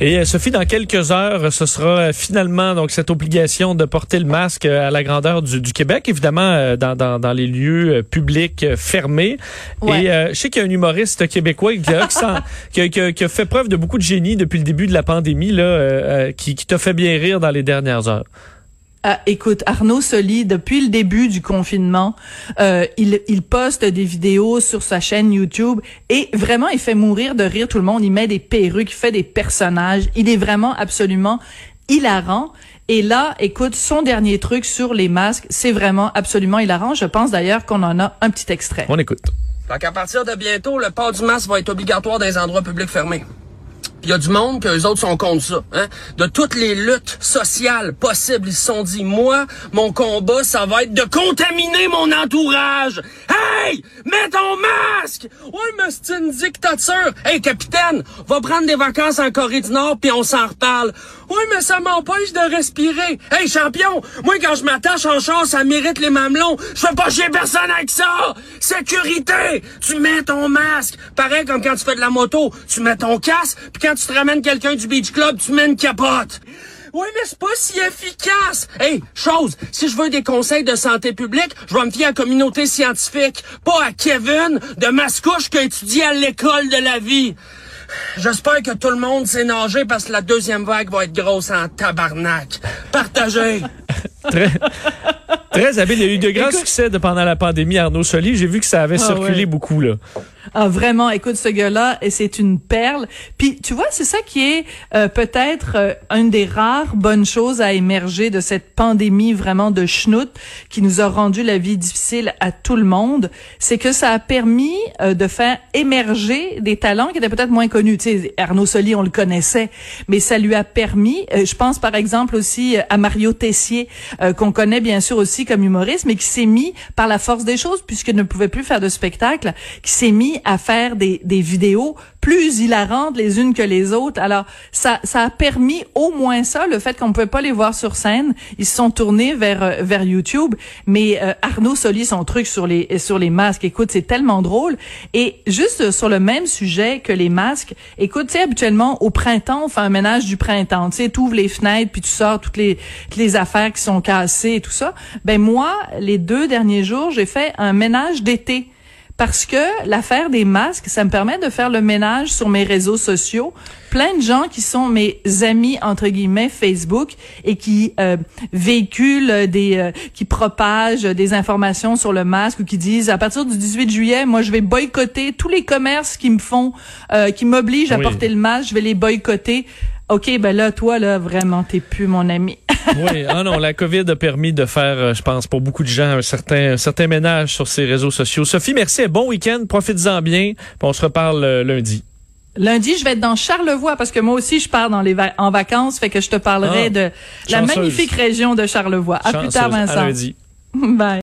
Et euh, Sophie, dans quelques heures, ce sera euh, finalement donc cette obligation de porter le masque euh, à la grandeur du, Québec, évidemment dans, dans, dans, les lieux publics fermés. Et je sais qu'il y a un humoriste québécois qui a, qui, a, fait preuve de beaucoup de génie depuis le début de la pandémie, là, qui, qui t'a fait bien rire dans les dernières heures. Ah, écoute, Arnaud Soli, depuis le début du confinement, euh, il, il poste des vidéos sur sa chaîne YouTube et vraiment, il fait mourir de rire tout le monde. Il met des perruques, il fait des personnages. Il est vraiment absolument hilarant. Et là, écoute, son dernier truc sur les masques, c'est vraiment absolument hilarant. Je pense d'ailleurs qu'on en a un petit extrait. On écoute. Fait qu'à partir de bientôt, le port du masque va être obligatoire dans les endroits publics fermés il y a du monde que les autres sont contre ça. Hein? De toutes les luttes sociales possibles, ils se sont dit, moi, mon combat, ça va être de contaminer mon entourage. Hey! Mets ton masque! Oui, mais c'est une dictature. Hey, capitaine, va prendre des vacances en Corée du Nord, puis on s'en reparle. Oui, mais ça m'empêche de respirer. Hey, champion, moi, quand je m'attache en char, ça mérite les mamelons. Je fais pas chier personne avec ça! Sécurité! Tu mets ton masque. Pareil comme quand tu fais de la moto. Tu mets ton casque, puis quand tu te ramènes quelqu'un du beach club, tu mets une capote. Oui, mais c'est pas si efficace. Hey, chose, si je veux des conseils de santé publique, je vais me fier à la communauté scientifique, pas à Kevin de Mascouche qui a étudié à l'école de la vie. J'espère que tout le monde sait nager parce que la deuxième vague va être grosse en tabarnak. Partagez! très habile. Il y a eu de grands succès pendant la pandémie, Arnaud Soli. J'ai vu que ça avait ah circulé beaucoup, là. Ah, vraiment, écoute, ce gars-là, c'est une perle. Puis, tu vois, c'est ça qui est euh, peut-être euh, une des rares bonnes choses à émerger de cette pandémie vraiment de schnout qui nous a rendu la vie difficile à tout le monde. C'est que ça a permis euh, de faire émerger des talents qui étaient peut-être moins connus. Tu sais, Arnaud Soli, on le connaissait, mais ça lui a permis, je pense par exemple aussi à Mario Tessier, qu'on connaît bien sûr aussi comme humoriste, mais qui s'est mis par la force des choses, puisqu'il ne pouvait plus faire de spectacle, qui s'est mis à faire des, vidéos plus hilarantes les unes que les autres. Alors, ça, ça a permis au moins ça, le fait qu'on ne pouvait pas les voir sur scène. Ils se sont tournés vers, euh, vers YouTube. Mais euh, Arnaud Soli, son truc sur les, sur les masques, écoute, c'est tellement drôle. Et juste sur le même sujet que les masques, écoute, tu sais, habituellement, au printemps, on fait un ménage du printemps. Tu sais, ouvres les fenêtres, puis tu sors toutes les, toutes les affaires qui sont cassées et tout ça. Ben moi, les deux derniers jours, j'ai fait un ménage d'été parce que l'affaire des masques, ça me permet de faire le ménage sur mes réseaux sociaux. Plein de gens qui sont mes amis entre guillemets Facebook et qui euh, véhiculent des, euh, qui propagent des informations sur le masque ou qui disent à partir du 18 juillet, moi je vais boycotter tous les commerces qui me font, euh, qui m'obligent à porter le masque, je vais les boycotter. OK, ben là, toi, là, vraiment, t'es plus mon ami. Oui, ah non, la COVID a permis de faire, euh, je pense, pour beaucoup de gens, un certain, un certain ménage sur ces réseaux sociaux. Sophie, merci, bon week-end, profites-en bien, on se reparle euh, lundi. Lundi, je vais être dans Charlevoix parce que moi aussi je pars dans les en vacances, fait que je te parlerai ah, de la magnifique région de Charlevoix. À plus tard, Vincent. À lundi. Bye.